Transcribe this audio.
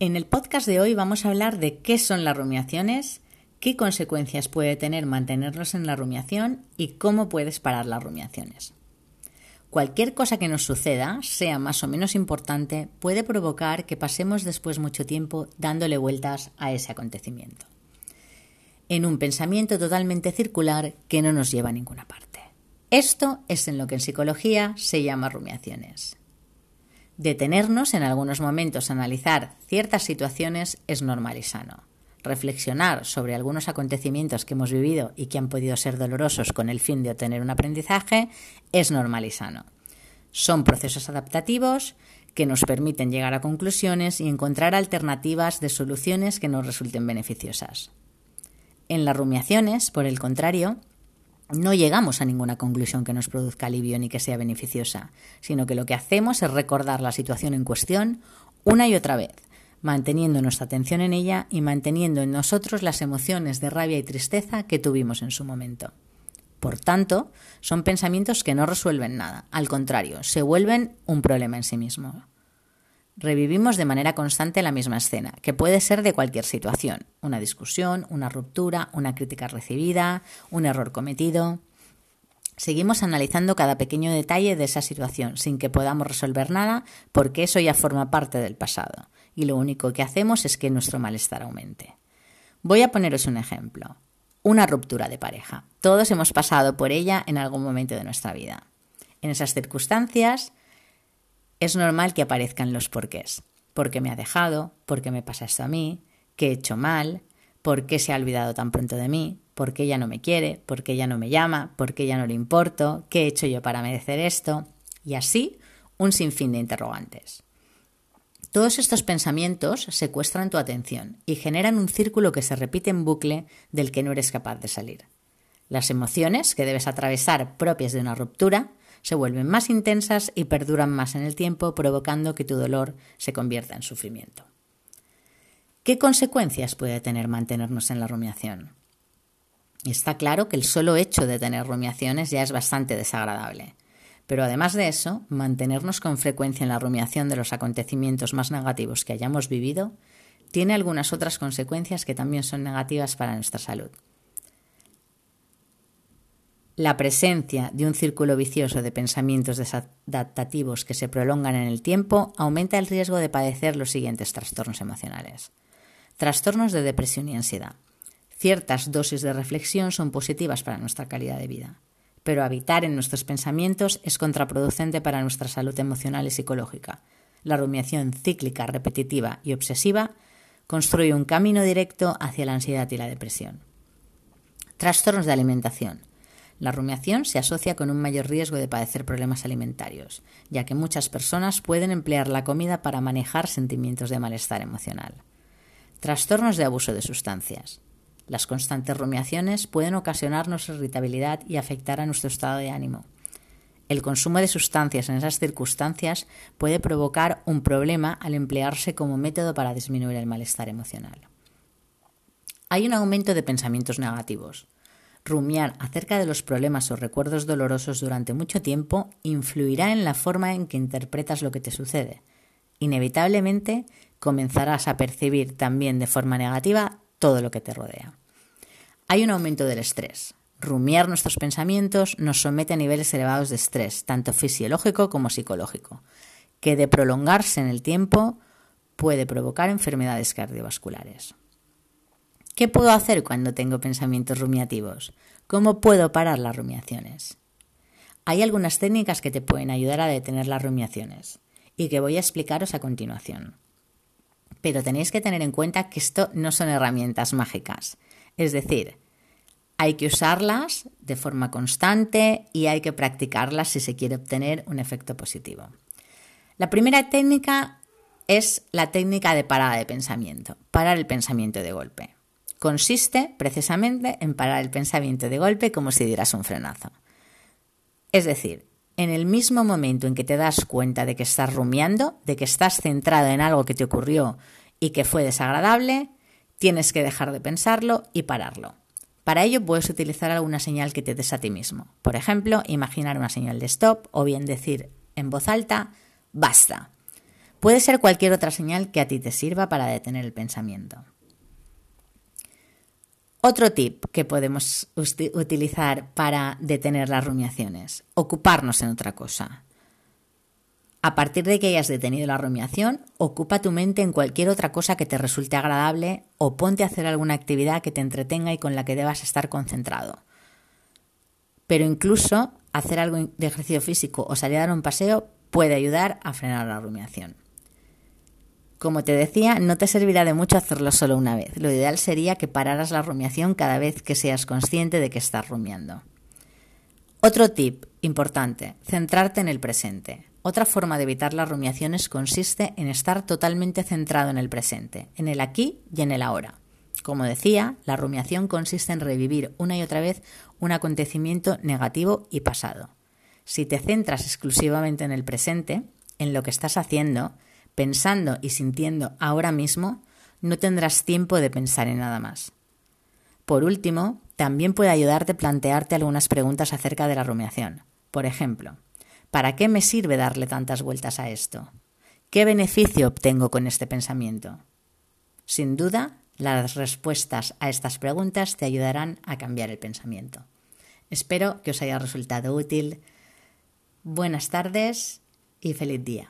En el podcast de hoy vamos a hablar de qué son las rumiaciones, qué consecuencias puede tener mantenernos en la rumiación y cómo puedes parar las rumiaciones. Cualquier cosa que nos suceda, sea más o menos importante, puede provocar que pasemos después mucho tiempo dándole vueltas a ese acontecimiento, en un pensamiento totalmente circular que no nos lleva a ninguna parte. Esto es en lo que en psicología se llama rumiaciones. Detenernos en algunos momentos a analizar ciertas situaciones es normal y sano. Reflexionar sobre algunos acontecimientos que hemos vivido y que han podido ser dolorosos con el fin de obtener un aprendizaje es normal y sano. Son procesos adaptativos que nos permiten llegar a conclusiones y encontrar alternativas de soluciones que nos resulten beneficiosas. En las rumiaciones, por el contrario, no llegamos a ninguna conclusión que nos produzca alivio ni que sea beneficiosa, sino que lo que hacemos es recordar la situación en cuestión una y otra vez, manteniendo nuestra atención en ella y manteniendo en nosotros las emociones de rabia y tristeza que tuvimos en su momento. Por tanto, son pensamientos que no resuelven nada, al contrario, se vuelven un problema en sí mismo. Revivimos de manera constante la misma escena, que puede ser de cualquier situación, una discusión, una ruptura, una crítica recibida, un error cometido. Seguimos analizando cada pequeño detalle de esa situación sin que podamos resolver nada porque eso ya forma parte del pasado y lo único que hacemos es que nuestro malestar aumente. Voy a poneros un ejemplo. Una ruptura de pareja. Todos hemos pasado por ella en algún momento de nuestra vida. En esas circunstancias es normal que aparezcan los porqués. ¿Por qué me ha dejado? ¿Por qué me pasa esto a mí? ¿Qué he hecho mal? ¿Por qué se ha olvidado tan pronto de mí? ¿Por qué ya no me quiere? ¿Por qué ya no me llama? ¿Por qué ya no le importo? ¿Qué he hecho yo para merecer esto? Y así, un sinfín de interrogantes. Todos estos pensamientos secuestran tu atención y generan un círculo que se repite en bucle del que no eres capaz de salir. Las emociones que debes atravesar propias de una ruptura se vuelven más intensas y perduran más en el tiempo, provocando que tu dolor se convierta en sufrimiento. ¿Qué consecuencias puede tener mantenernos en la rumiación? Está claro que el solo hecho de tener rumiaciones ya es bastante desagradable. Pero además de eso, mantenernos con frecuencia en la rumiación de los acontecimientos más negativos que hayamos vivido tiene algunas otras consecuencias que también son negativas para nuestra salud. La presencia de un círculo vicioso de pensamientos desadaptativos que se prolongan en el tiempo aumenta el riesgo de padecer los siguientes trastornos emocionales. Trastornos de depresión y ansiedad. Ciertas dosis de reflexión son positivas para nuestra calidad de vida, pero habitar en nuestros pensamientos es contraproducente para nuestra salud emocional y psicológica. La rumiación cíclica, repetitiva y obsesiva construye un camino directo hacia la ansiedad y la depresión. Trastornos de alimentación. La rumiación se asocia con un mayor riesgo de padecer problemas alimentarios, ya que muchas personas pueden emplear la comida para manejar sentimientos de malestar emocional. Trastornos de abuso de sustancias. Las constantes rumiaciones pueden ocasionarnos irritabilidad y afectar a nuestro estado de ánimo. El consumo de sustancias en esas circunstancias puede provocar un problema al emplearse como método para disminuir el malestar emocional. Hay un aumento de pensamientos negativos. Rumiar acerca de los problemas o recuerdos dolorosos durante mucho tiempo influirá en la forma en que interpretas lo que te sucede. Inevitablemente comenzarás a percibir también de forma negativa todo lo que te rodea. Hay un aumento del estrés. Rumiar nuestros pensamientos nos somete a niveles elevados de estrés, tanto fisiológico como psicológico, que de prolongarse en el tiempo puede provocar enfermedades cardiovasculares. ¿Qué puedo hacer cuando tengo pensamientos rumiativos? ¿Cómo puedo parar las rumiaciones? Hay algunas técnicas que te pueden ayudar a detener las rumiaciones y que voy a explicaros a continuación. Pero tenéis que tener en cuenta que esto no son herramientas mágicas. Es decir, hay que usarlas de forma constante y hay que practicarlas si se quiere obtener un efecto positivo. La primera técnica es la técnica de parada de pensamiento, parar el pensamiento de golpe consiste precisamente en parar el pensamiento de golpe como si dieras un frenazo. Es decir, en el mismo momento en que te das cuenta de que estás rumiando, de que estás centrado en algo que te ocurrió y que fue desagradable, tienes que dejar de pensarlo y pararlo. Para ello puedes utilizar alguna señal que te des a ti mismo. Por ejemplo, imaginar una señal de stop o bien decir en voz alta, basta. Puede ser cualquier otra señal que a ti te sirva para detener el pensamiento. Otro tip que podemos utilizar para detener las rumiaciones, ocuparnos en otra cosa. A partir de que hayas detenido la rumiación, ocupa tu mente en cualquier otra cosa que te resulte agradable o ponte a hacer alguna actividad que te entretenga y con la que debas estar concentrado. Pero incluso hacer algo de ejercicio físico o salir a dar un paseo puede ayudar a frenar la rumiación. Como te decía, no te servirá de mucho hacerlo solo una vez. Lo ideal sería que pararas la rumiación cada vez que seas consciente de que estás rumiando. Otro tip importante, centrarte en el presente. Otra forma de evitar las rumiaciones consiste en estar totalmente centrado en el presente, en el aquí y en el ahora. Como decía, la rumiación consiste en revivir una y otra vez un acontecimiento negativo y pasado. Si te centras exclusivamente en el presente, en lo que estás haciendo, pensando y sintiendo ahora mismo, no tendrás tiempo de pensar en nada más. Por último, también puede ayudarte a plantearte algunas preguntas acerca de la rumiación. Por ejemplo, ¿para qué me sirve darle tantas vueltas a esto? ¿Qué beneficio obtengo con este pensamiento? Sin duda, las respuestas a estas preguntas te ayudarán a cambiar el pensamiento. Espero que os haya resultado útil. Buenas tardes y feliz día.